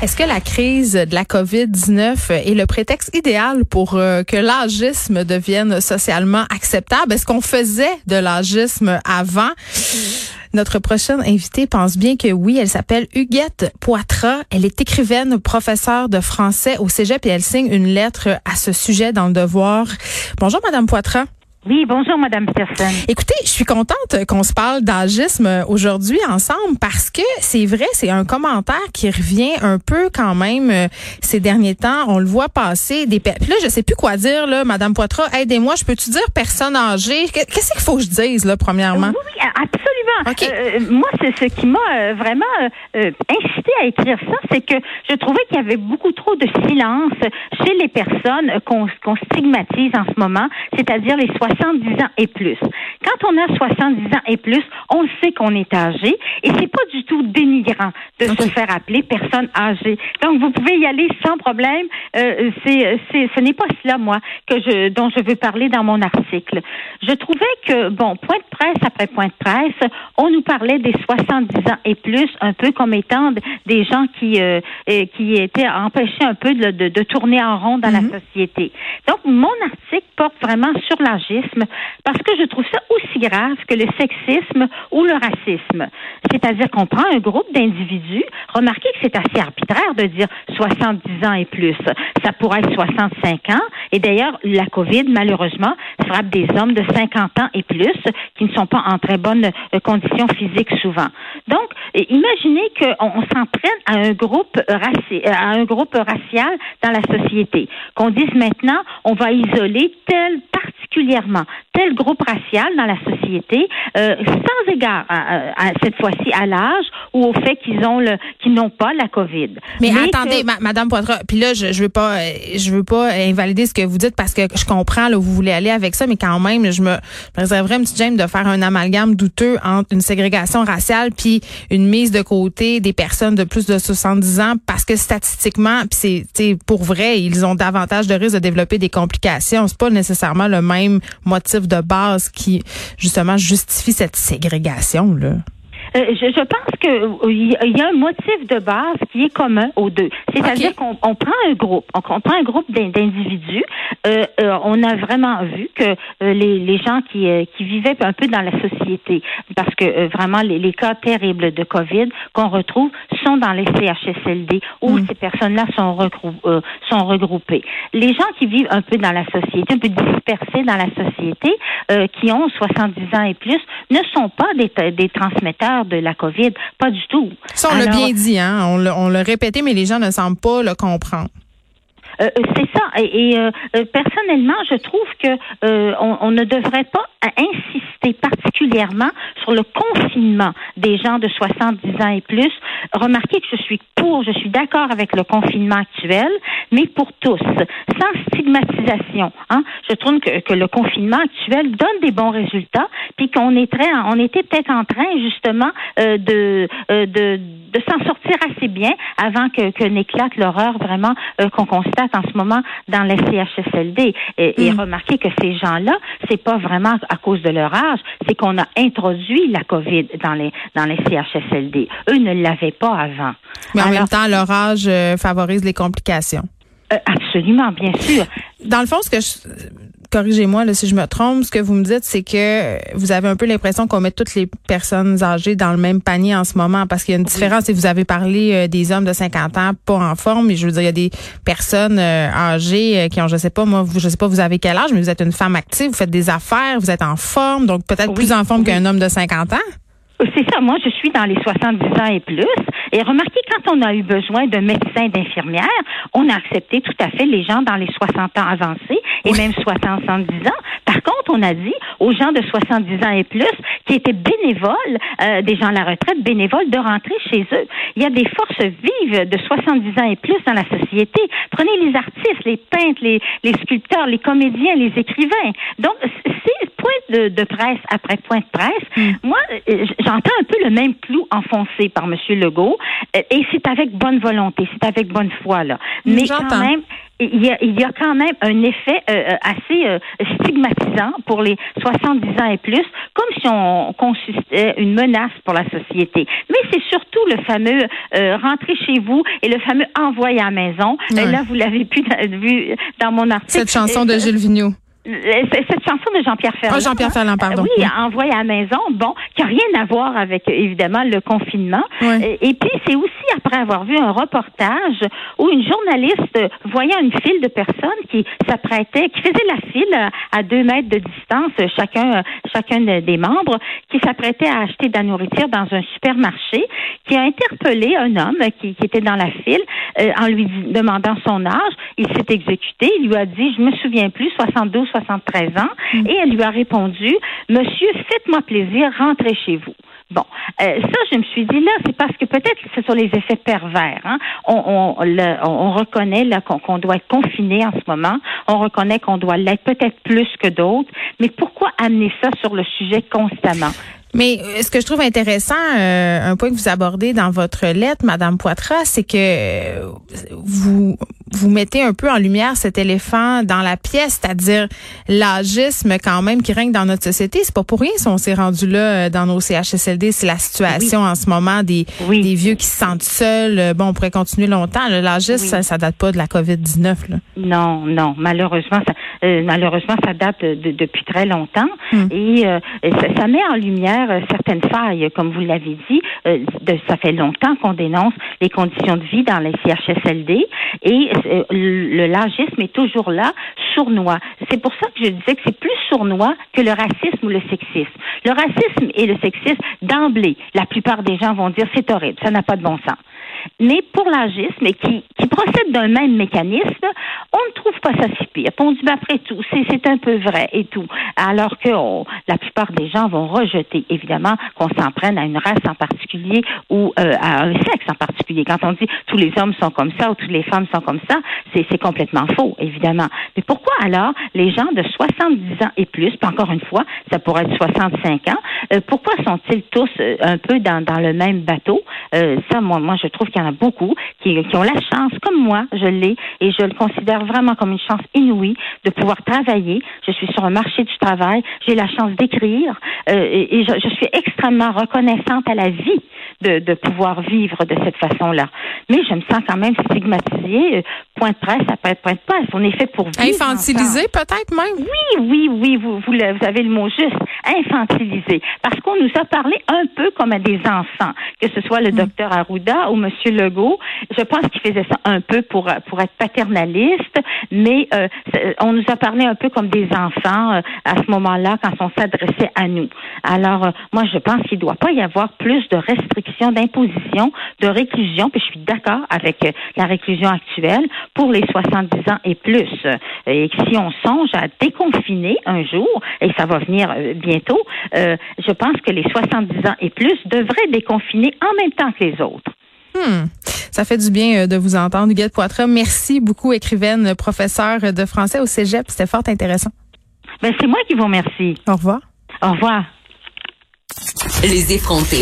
Est-ce que la crise de la COVID-19 est le prétexte idéal pour euh, que l'agisme devienne socialement acceptable? Est-ce qu'on faisait de l'agisme avant? Notre prochaine invitée pense bien que oui. Elle s'appelle Huguette Poitras. Elle est écrivaine, professeure de français au Cégep et elle signe une lettre à ce sujet dans le devoir. Bonjour, Madame Poitras. Oui, bonjour, Madame Peterson. Écoutez, je suis contente qu'on se parle d'agisme aujourd'hui ensemble parce que c'est vrai, c'est un commentaire qui revient un peu quand même euh, ces derniers temps. On le voit passer des. Puis là, je sais plus quoi dire là, Madame Poitras. Aidez-moi. Je peux-tu dire personne âgée? Qu'est-ce qu'il faut que je dise là, premièrement? Oui, oui absolument. Euh, euh, moi, c'est ce qui m'a vraiment incité à écrire ça, c'est que je trouvais qu'il y avait beaucoup trop de silence chez les personnes qu'on stigmatise en ce moment, c'est-à-dire les 70 ans et plus. Quand on a 70 ans et plus, on sait qu'on est âgé et c'est pas du tout dénigrant de se faire appeler personne âgée. Donc vous pouvez y aller sans problème. Euh, c'est, c'est, ce n'est pas cela moi que je, dont je veux parler dans mon article. Je trouvais que bon, point de presse après point de presse, on nous parlait des 70 ans et plus, un peu comme étant des gens qui euh, euh, qui étaient empêchés un peu de, de, de tourner en rond dans la mhm. société. Donc mon article porte vraiment sur l'âgisme parce que je trouve ça aussi grave que le sexisme ou le racisme. C'est-à-dire qu'on prend un groupe d'individus, remarquez que c'est assez arbitraire de dire 70 ans et plus. Ça pourrait être 65 ans. Et d'ailleurs, la COVID, malheureusement, frappe des hommes de 50 ans et plus qui ne sont pas en très bonnes euh, conditions physiques souvent. Donc, imaginez qu'on s'en prenne à un groupe à un groupe racial dans la société. Qu'on dise maintenant, on va isoler tel particulièrement tel groupe racial dans la société, euh, sans égard à, cette fois-ci à l'âge ou au fait qu'ils ont le qu'ils n'ont pas la COVID. Mais, attendez, Madame Poitras, puis là je, je veux pas je veux pas invalider ce que vous dites parce que je comprends là vous voulez aller avec ça, mais quand même je me réserverais une petite gêne de faire un amalgame douteux entre une ségrégation raciale puis une mise de côté des personnes de plus de 70 ans parce que statistiquement puis c'est pour vrai ils ont davantage de risques de développer des complications. C'est pas nécessairement le même motif de base qui, justement, justifie cette ségrégation, là? Euh, je, je, pense qu'il y a un motif de base qui est commun aux deux. C'est-à-dire qu'on on prend un groupe, on, prend un groupe d'individus. Euh, euh, on a vraiment vu que euh, les, les, gens qui, qui vivaient un peu dans la société, parce que vraiment les, les, cas terribles de COVID qu'on retrouve sont dans les CHSLD où ces personnes-là sont, sont regroupées. Les gens qui vivent un peu dans la société, un peu dispersés dans la société, qui ont 70 ans et plus, ne sont pas des, des transmetteurs de la COVID. Pas du tout. Ça, on l'a bien dit, hein? On l'a répété, mais les gens ne semblent pas le comprendre. Euh, euh, c'est ça. Et, euh, personnellement, je trouve que on, ne devrait pas insister particulièrement sur le confinement des gens de 70 ans et plus. Remarquez que je suis pour, je suis d'accord avec le confinement actuel, mais pour tous, sans stigmatisation. Hein. Je trouve que, que, le confinement actuel donne des bons résultats, puis qu'on est très, on était peut-être en train justement de, de, de s'en sortir assez bien avant que, que n'éclate l'horreur vraiment qu'on constate en ce moment dans les CHSLD. Et, et hmm. remarquez que ces gens-là, c'est pas vraiment à cause de leur âge, c'est qu'on a introduit la COVID dans les dans les CHSLD. Eux ne l'avaient pas avant. Mais en même temps, leur âge euh, favorise les complications. Euh, absolument, bien sûr. Dans le fond, ce que je corrigez-moi si je me trompe, ce que vous me dites, c'est que vous avez un peu l'impression qu'on met toutes les personnes âgées dans le même panier en ce moment parce qu'il y a une différence. Et vous avez parlé euh, des hommes de 50 ans pas en forme, mais je veux dire, il y a des personnes euh, âgées euh, qui ont, je sais pas, moi, vous, je sais pas, vous avez quel âge, mais vous êtes une femme active, vous faites des affaires, vous êtes en forme, donc peut-être plus en forme qu'un homme de 50 ans? C'est ça, moi je suis dans les 70 ans et plus. Et remarquez, quand on a eu besoin de médecins, d'infirmières, on a accepté tout à fait les gens dans les 60 ans avancés et même 60, 70 ans. Par contre, on a dit aux gens de 70 ans et plus qui étaient bénévoles, euh, des gens à la retraite bénévoles, de rentrer chez eux. Il y a des forces vives de 70 ans et plus dans la société. Prenez les artistes, les peintres, les, les sculpteurs, les comédiens, les écrivains. Donc, c'est point de, presse après point de presse, hmm. moi, euh, j'entends un peu le même clou enfoncé par M. Legault, et c'est avec bonne volonté, c'est avec bonne foi, là. Mais quand même, il y, a, il y a quand même un effet euh, assez euh, stigmatisant pour les 70 ans et plus, comme si on consistait une menace pour la société. Mais c'est surtout le fameux euh, rentrer chez vous et le fameux envoyer à la maison. Là, vous l'avez pu vu dans mon article. Cette chanson de Gilles Vigneault. Euh, cette chanson de Jean-Pierre Ferland. Oh, Jean-Pierre Ferland, pardon. Oui, envoyé à la maison, bon, qui n'a rien à voir avec, évidemment, le confinement. Et, puis, c'est aussi après avoir vu un reportage où une journaliste voyant une file de personnes qui s'apprêtaient, qui faisaient la file à deux mètres de distance, chacun, chacun des membres, qui s'apprêtaient à acheter de la nourriture dans un supermarché, qui a interpellé un homme qui, était dans la file euh, en lui demandant son âge. Il s'est exécuté. Il lui a dit, je me souviens plus, 72 73 ans, mm. et elle lui a répondu, Monsieur, faites-moi plaisir, rentrez chez vous. Bon, euh, ça, je me suis dit là, c'est parce que peut-être ce sont les effets pervers. Hein. On, on, reconnaît là qu'on doit être confiné en ce moment. On reconnaît qu'on doit l'être peut-être plus que d'autres. Mais pourquoi amener ça sur le sujet constamment? Mais euh, ce que je trouve intéressant, euh, un point que vous abordez dans votre lettre, Madame Poitras, c'est que euh, vous vous mettez un peu en lumière cet éléphant dans la pièce, c'est-à-dire l'agisme quand même qui règne dans notre société. C'est pas pour rien si on s'est rendu là dans nos CHSLD. C'est la situation en ce moment des, des vieux qui se sentent seuls. Bon, on pourrait continuer longtemps. L'agisme, ça, ça date pas de la COVID-19. Non, non. Malheureusement, ça, malheureusement, ça date de, depuis très longtemps. Hmm. Et ça, ça met en lumière euh, certaines failles, comme vous l'avez dit. Euh, ça fait longtemps qu'on dénonce les conditions de vie dans les CHSLD et euh, le largisme est toujours là, sournois. C'est pour ça que je disais que c'est plus sournois que le racisme ou le sexisme. Le racisme et le sexisme, d'emblée, la plupart des gens vont dire c'est horrible, ça n'a pas de bon sens. Mais pour l'agisme, qui, qui procède d'un même mécanisme, on ne trouve pas ça si pire. on dit, ben, après tout, c'est un peu vrai et tout. Alors que la plupart des gens vont rejeter, évidemment, qu'on s'en prenne à une race en particulier ou euh, à un sexe en particulier. Quand on dit tous les hommes sont comme ça ou toutes les femmes sont comme ça, c'est complètement faux, évidemment. Mais pourquoi alors les gens de 70 ans et plus, encore une fois, ça pourrait être 65 ans, euh, pourquoi sont-ils tous euh, un peu dans, dans le même bateau? ça, moi, moi, je trouve qu'il y en a beaucoup qui, ont la chance, comme moi, je l'ai, et je le considère vraiment comme une chance inouïe de pouvoir travailler. Je suis sur un marché du travail, j'ai la chance d'écrire, euh, et, je, suis extrêmement reconnaissante à la vie de, de pouvoir vivre de cette façon-là. Mais je me sens quand même stigmatisée. Euh, point de presse, ça peut être point de presse. On est fait pour vivre. Infantilisé, peut-être même? Oui, oui, oui, vous, vous, vous avez le mot juste. Infantilisé. Parce qu'on nous a parlé un peu comme à des enfants, que ce soit le mm. docteur Arruda ou M. Legault. Je pense qu'il faisait ça un peu pour, pour être paternaliste, mais euh, on nous a parlé un peu comme des enfants euh, à ce moment-là quand on s'adressait à nous. Alors, moi, je pense qu'il ne doit pas y avoir plus de restrictions d'imposition, de réclusion, puis je suis d'accord avec euh, la réclusion actuelle pour les 70 ans et plus. Et si on songe à déconfiner un jour, et ça va venir euh, bientôt, euh, je pense que les 70 ans et plus devraient déconfiner en même temps que les autres. Hmm. Ça fait du bien de vous entendre, Huguette Poitras. Merci beaucoup, écrivaine, professeure de français au Cégep. C'était fort intéressant. Ben, c'est moi qui vous remercie. Au revoir. Au revoir. Les effrontés.